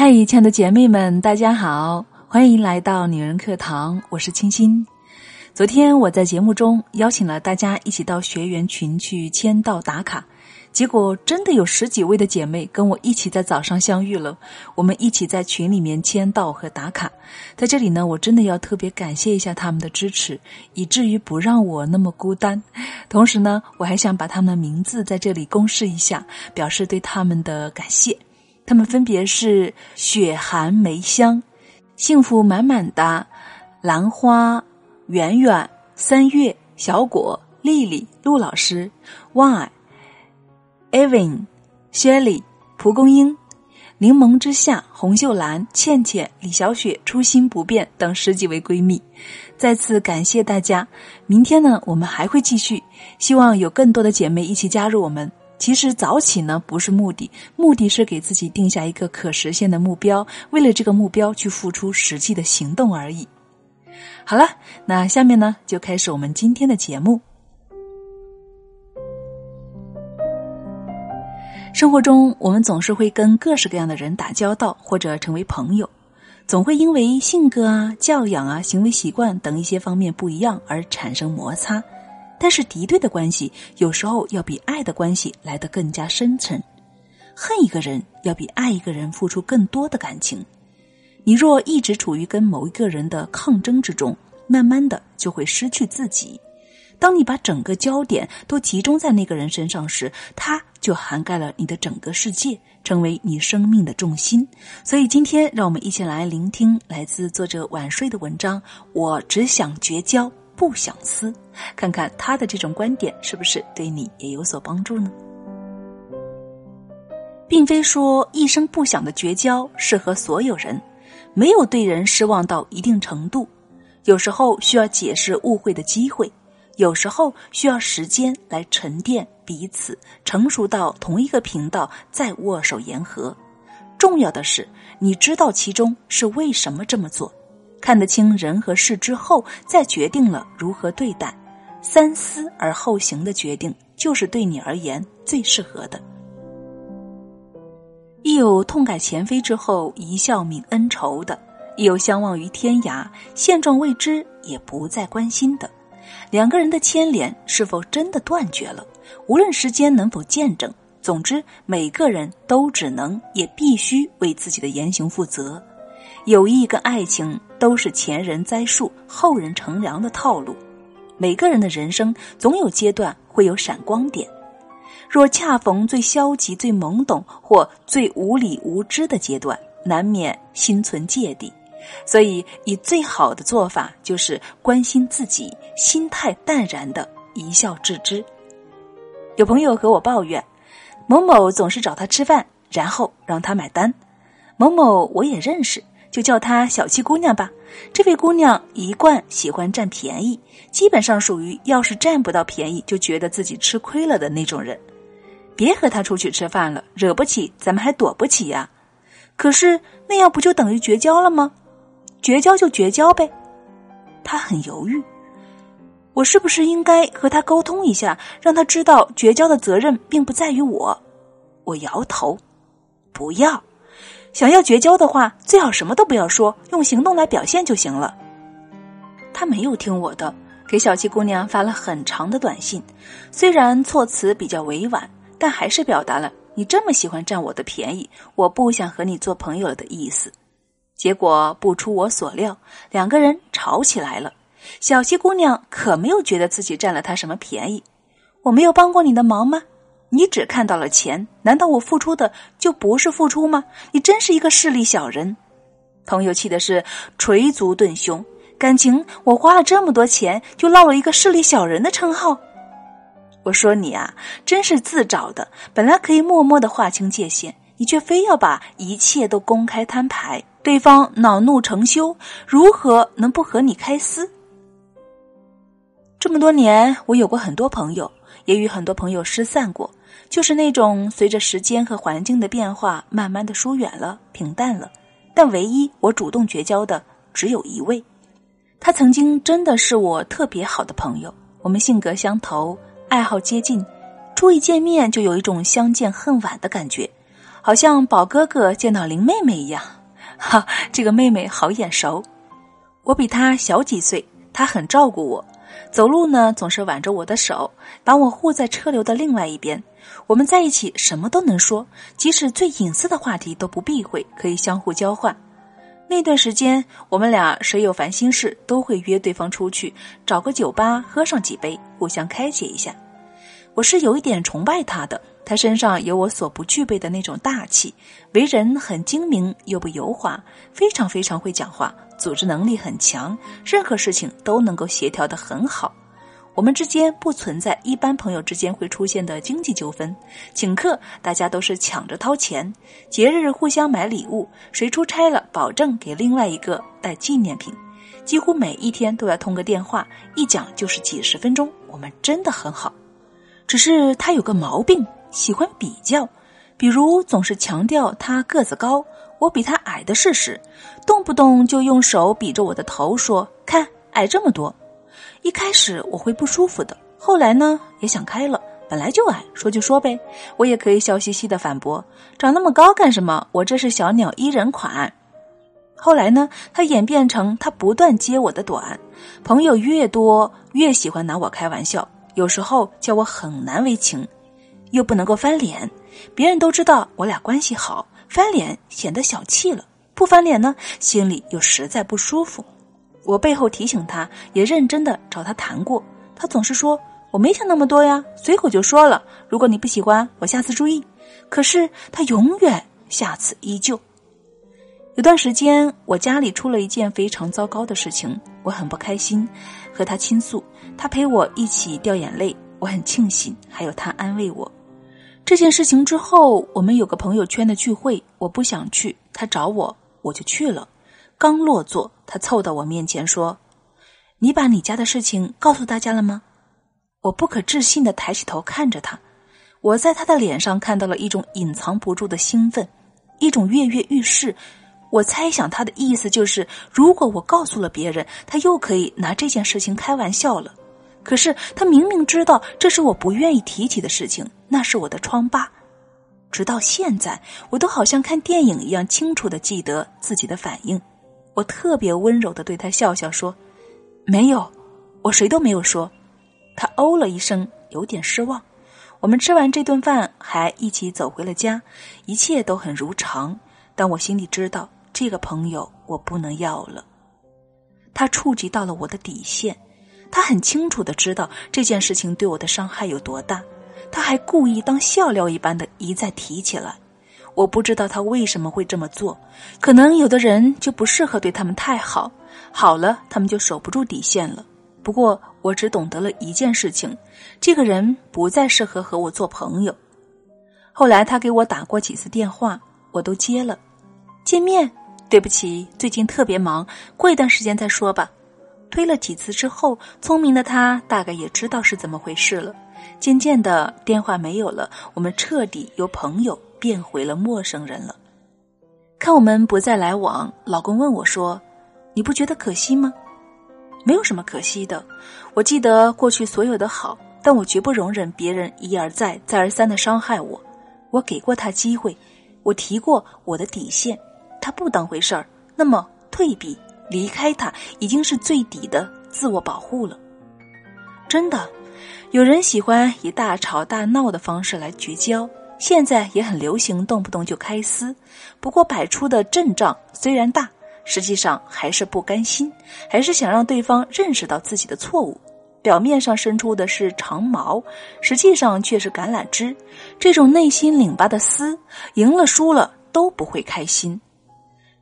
嗨，亲爱的姐妹们，大家好，欢迎来到女人课堂，我是清新。昨天我在节目中邀请了大家一起到学员群去签到打卡，结果真的有十几位的姐妹跟我一起在早上相遇了，我们一起在群里面签到和打卡。在这里呢，我真的要特别感谢一下他们的支持，以至于不让我那么孤单。同时呢，我还想把他们的名字在这里公示一下，表示对他们的感谢。他们分别是雪寒梅香、幸福满满的兰花、圆圆、三月、小果、丽丽、陆老师、Y、Evan、Shelly、蒲公英、柠檬之下、红秀兰、倩倩、李小雪、初心不变等十几位闺蜜，再次感谢大家。明天呢，我们还会继续，希望有更多的姐妹一起加入我们。其实早起呢不是目的，目的是给自己定下一个可实现的目标，为了这个目标去付出实际的行动而已。好了，那下面呢就开始我们今天的节目。生活中，我们总是会跟各式各样的人打交道，或者成为朋友，总会因为性格啊、教养啊、行为习惯等一些方面不一样而产生摩擦。但是敌对的关系有时候要比爱的关系来得更加深沉，恨一个人要比爱一个人付出更多的感情。你若一直处于跟某一个人的抗争之中，慢慢的就会失去自己。当你把整个焦点都集中在那个人身上时，他就涵盖了你的整个世界，成为你生命的重心。所以今天，让我们一起来聆听来自作者晚睡的文章。我只想绝交。不想撕，看看他的这种观点是不是对你也有所帮助呢？并非说一声不响的绝交适合所有人，没有对人失望到一定程度，有时候需要解释误会的机会，有时候需要时间来沉淀彼此，成熟到同一个频道再握手言和。重要的是，你知道其中是为什么这么做。看得清人和事之后，再决定了如何对待，三思而后行的决定，就是对你而言最适合的。亦有痛改前非之后一笑泯恩仇的，亦有相忘于天涯，现状未知也不再关心的。两个人的牵连是否真的断绝了？无论时间能否见证，总之每个人都只能也必须为自己的言行负责。友谊跟爱情都是前人栽树，后人乘凉的套路。每个人的人生总有阶段会有闪光点，若恰逢最消极、最懵懂或最无理无知的阶段，难免心存芥蒂。所以，以最好的做法就是关心自己，心态淡然的一笑置之。有朋友和我抱怨，某某总是找他吃饭，然后让他买单。某某我也认识。就叫她小气姑娘吧。这位姑娘一贯喜欢占便宜，基本上属于要是占不到便宜就觉得自己吃亏了的那种人。别和她出去吃饭了，惹不起，咱们还躲不起呀。可是那样不就等于绝交了吗？绝交就绝交呗。她很犹豫，我是不是应该和他沟通一下，让他知道绝交的责任并不在于我？我摇头，不要。想要绝交的话，最好什么都不要说，用行动来表现就行了。他没有听我的，给小七姑娘发了很长的短信，虽然措辞比较委婉，但还是表达了你这么喜欢占我的便宜，我不想和你做朋友的意思。结果不出我所料，两个人吵起来了。小七姑娘可没有觉得自己占了他什么便宜，我没有帮过你的忙吗？你只看到了钱，难道我付出的就不是付出吗？你真是一个势利小人！朋友气的是捶足顿胸，感情我花了这么多钱，就落了一个势利小人的称号。我说你啊，真是自找的。本来可以默默的划清界限，你却非要把一切都公开摊牌，对方恼怒成羞，如何能不和你开撕？这么多年，我有过很多朋友，也与很多朋友失散过。就是那种随着时间和环境的变化，慢慢的疏远了、平淡了。但唯一我主动绝交的只有一位，他曾经真的是我特别好的朋友。我们性格相投，爱好接近，初一见面就有一种相见恨晚的感觉。好像宝哥哥见到林妹妹一样。哈，这个妹妹好眼熟。我比她小几岁，她很照顾我，走路呢总是挽着我的手，把我护在车流的另外一边。我们在一起什么都能说，即使最隐私的话题都不避讳，可以相互交换。那段时间，我们俩谁有烦心事，都会约对方出去，找个酒吧喝上几杯，互相开解一下。我是有一点崇拜他的，他身上有我所不具备的那种大气，为人很精明又不油滑，非常非常会讲话，组织能力很强，任何事情都能够协调的很好。我们之间不存在一般朋友之间会出现的经济纠纷，请客大家都是抢着掏钱，节日互相买礼物，谁出差了保证给另外一个带纪念品，几乎每一天都要通个电话，一讲就是几十分钟，我们真的很好。只是他有个毛病，喜欢比较，比如总是强调他个子高，我比他矮的事实，动不动就用手比着我的头说：“看，矮这么多。”一开始我会不舒服的，后来呢也想开了，本来就矮，说就说呗。我也可以笑嘻嘻的反驳：“长那么高干什么？我这是小鸟依人款。”后来呢，他演变成他不断揭我的短，朋友越多越喜欢拿我开玩笑，有时候叫我很难为情，又不能够翻脸。别人都知道我俩关系好，翻脸显得小气了；不翻脸呢，心里又实在不舒服。我背后提醒他，也认真的找他谈过，他总是说我没想那么多呀，随口就说了。如果你不喜欢，我下次注意。可是他永远下次依旧。有段时间，我家里出了一件非常糟糕的事情，我很不开心，和他倾诉，他陪我一起掉眼泪，我很庆幸还有他安慰我。这件事情之后，我们有个朋友圈的聚会，我不想去，他找我，我就去了。刚落座，他凑到我面前说：“你把你家的事情告诉大家了吗？”我不可置信的抬起头看着他，我在他的脸上看到了一种隐藏不住的兴奋，一种跃跃欲试。我猜想他的意思就是，如果我告诉了别人，他又可以拿这件事情开玩笑了。可是他明明知道这是我不愿意提起的事情，那是我的疮疤。直到现在，我都好像看电影一样清楚的记得自己的反应。我特别温柔的对他笑笑说：“没有，我谁都没有说。”他哦了一声，有点失望。我们吃完这顿饭，还一起走回了家，一切都很如常。但我心里知道，这个朋友我不能要了。他触及到了我的底线，他很清楚的知道这件事情对我的伤害有多大，他还故意当笑料一般的一再提起来。我不知道他为什么会这么做，可能有的人就不适合对他们太好，好了他们就守不住底线了。不过我只懂得了一件事情，这个人不再适合和我做朋友。后来他给我打过几次电话，我都接了。见面，对不起，最近特别忙，过一段时间再说吧。推了几次之后，聪明的他大概也知道是怎么回事了。渐渐的，电话没有了，我们彻底由朋友。变回了陌生人了。看我们不再来往，老公问我说：“你不觉得可惜吗？”没有什么可惜的。我记得过去所有的好，但我绝不容忍别人一而再、再而三的伤害我。我给过他机会，我提过我的底线，他不当回事儿，那么退避、离开他已经是最底的自我保护了。真的，有人喜欢以大吵大闹的方式来绝交。现在也很流行，动不动就开撕。不过摆出的阵仗虽然大，实际上还是不甘心，还是想让对方认识到自己的错误。表面上伸出的是长矛，实际上却是橄榄枝。这种内心拧巴的撕，赢了输了都不会开心。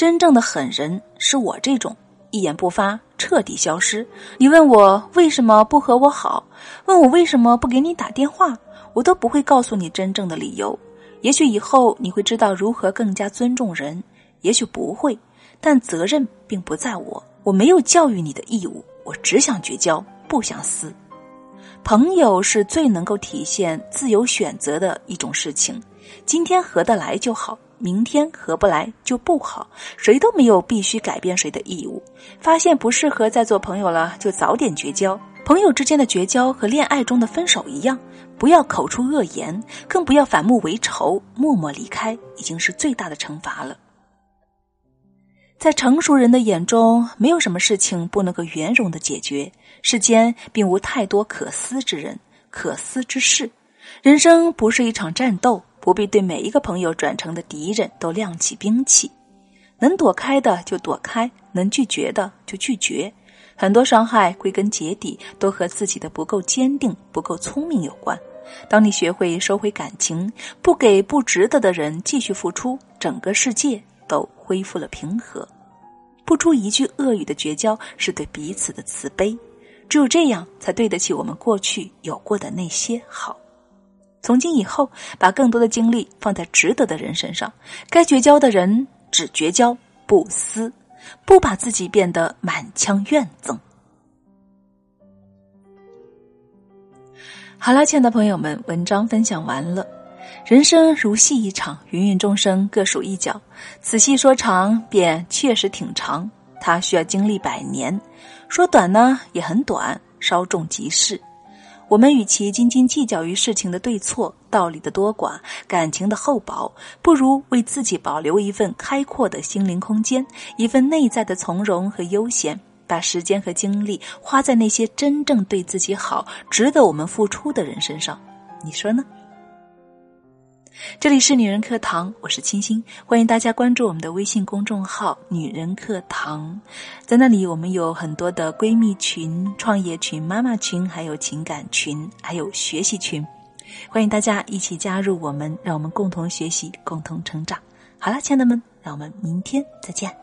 真正的狠人是我这种，一言不发，彻底消失。你问我为什么不和我好，问我为什么不给你打电话。我都不会告诉你真正的理由，也许以后你会知道如何更加尊重人，也许不会，但责任并不在我，我没有教育你的义务，我只想绝交，不想撕。朋友是最能够体现自由选择的一种事情，今天合得来就好，明天合不来就不好，谁都没有必须改变谁的义务。发现不适合再做朋友了，就早点绝交。朋友之间的绝交和恋爱中的分手一样，不要口出恶言，更不要反目为仇，默默离开，已经是最大的惩罚了。在成熟人的眼中，没有什么事情不能够圆融的解决。世间并无太多可思之人、可思之事。人生不是一场战斗，不必对每一个朋友转成的敌人都亮起兵器。能躲开的就躲开，能拒绝的就拒绝。很多伤害归根结底都和自己的不够坚定、不够聪明有关。当你学会收回感情，不给不值得的人继续付出，整个世界都恢复了平和。不出一句恶语的绝交，是对彼此的慈悲。只有这样，才对得起我们过去有过的那些好。从今以后，把更多的精力放在值得的人身上，该绝交的人只绝交不撕，不把自己变得满腔怨憎。好了，亲爱的朋友们，文章分享完了。人生如戏一场，芸芸众生各属一角。此戏说长，便确实挺长，它需要经历百年；说短呢，也很短，稍纵即逝。我们与其斤斤计较于事情的对错、道理的多寡、感情的厚薄，不如为自己保留一份开阔的心灵空间，一份内在的从容和悠闲，把时间和精力花在那些真正对自己好、值得我们付出的人身上。你说呢？这里是女人课堂，我是清新，欢迎大家关注我们的微信公众号“女人课堂”。在那里，我们有很多的闺蜜群、创业群、妈妈群，还有情感群，还有学习群，欢迎大家一起加入我们，让我们共同学习，共同成长。好了，亲爱的们，让我们明天再见。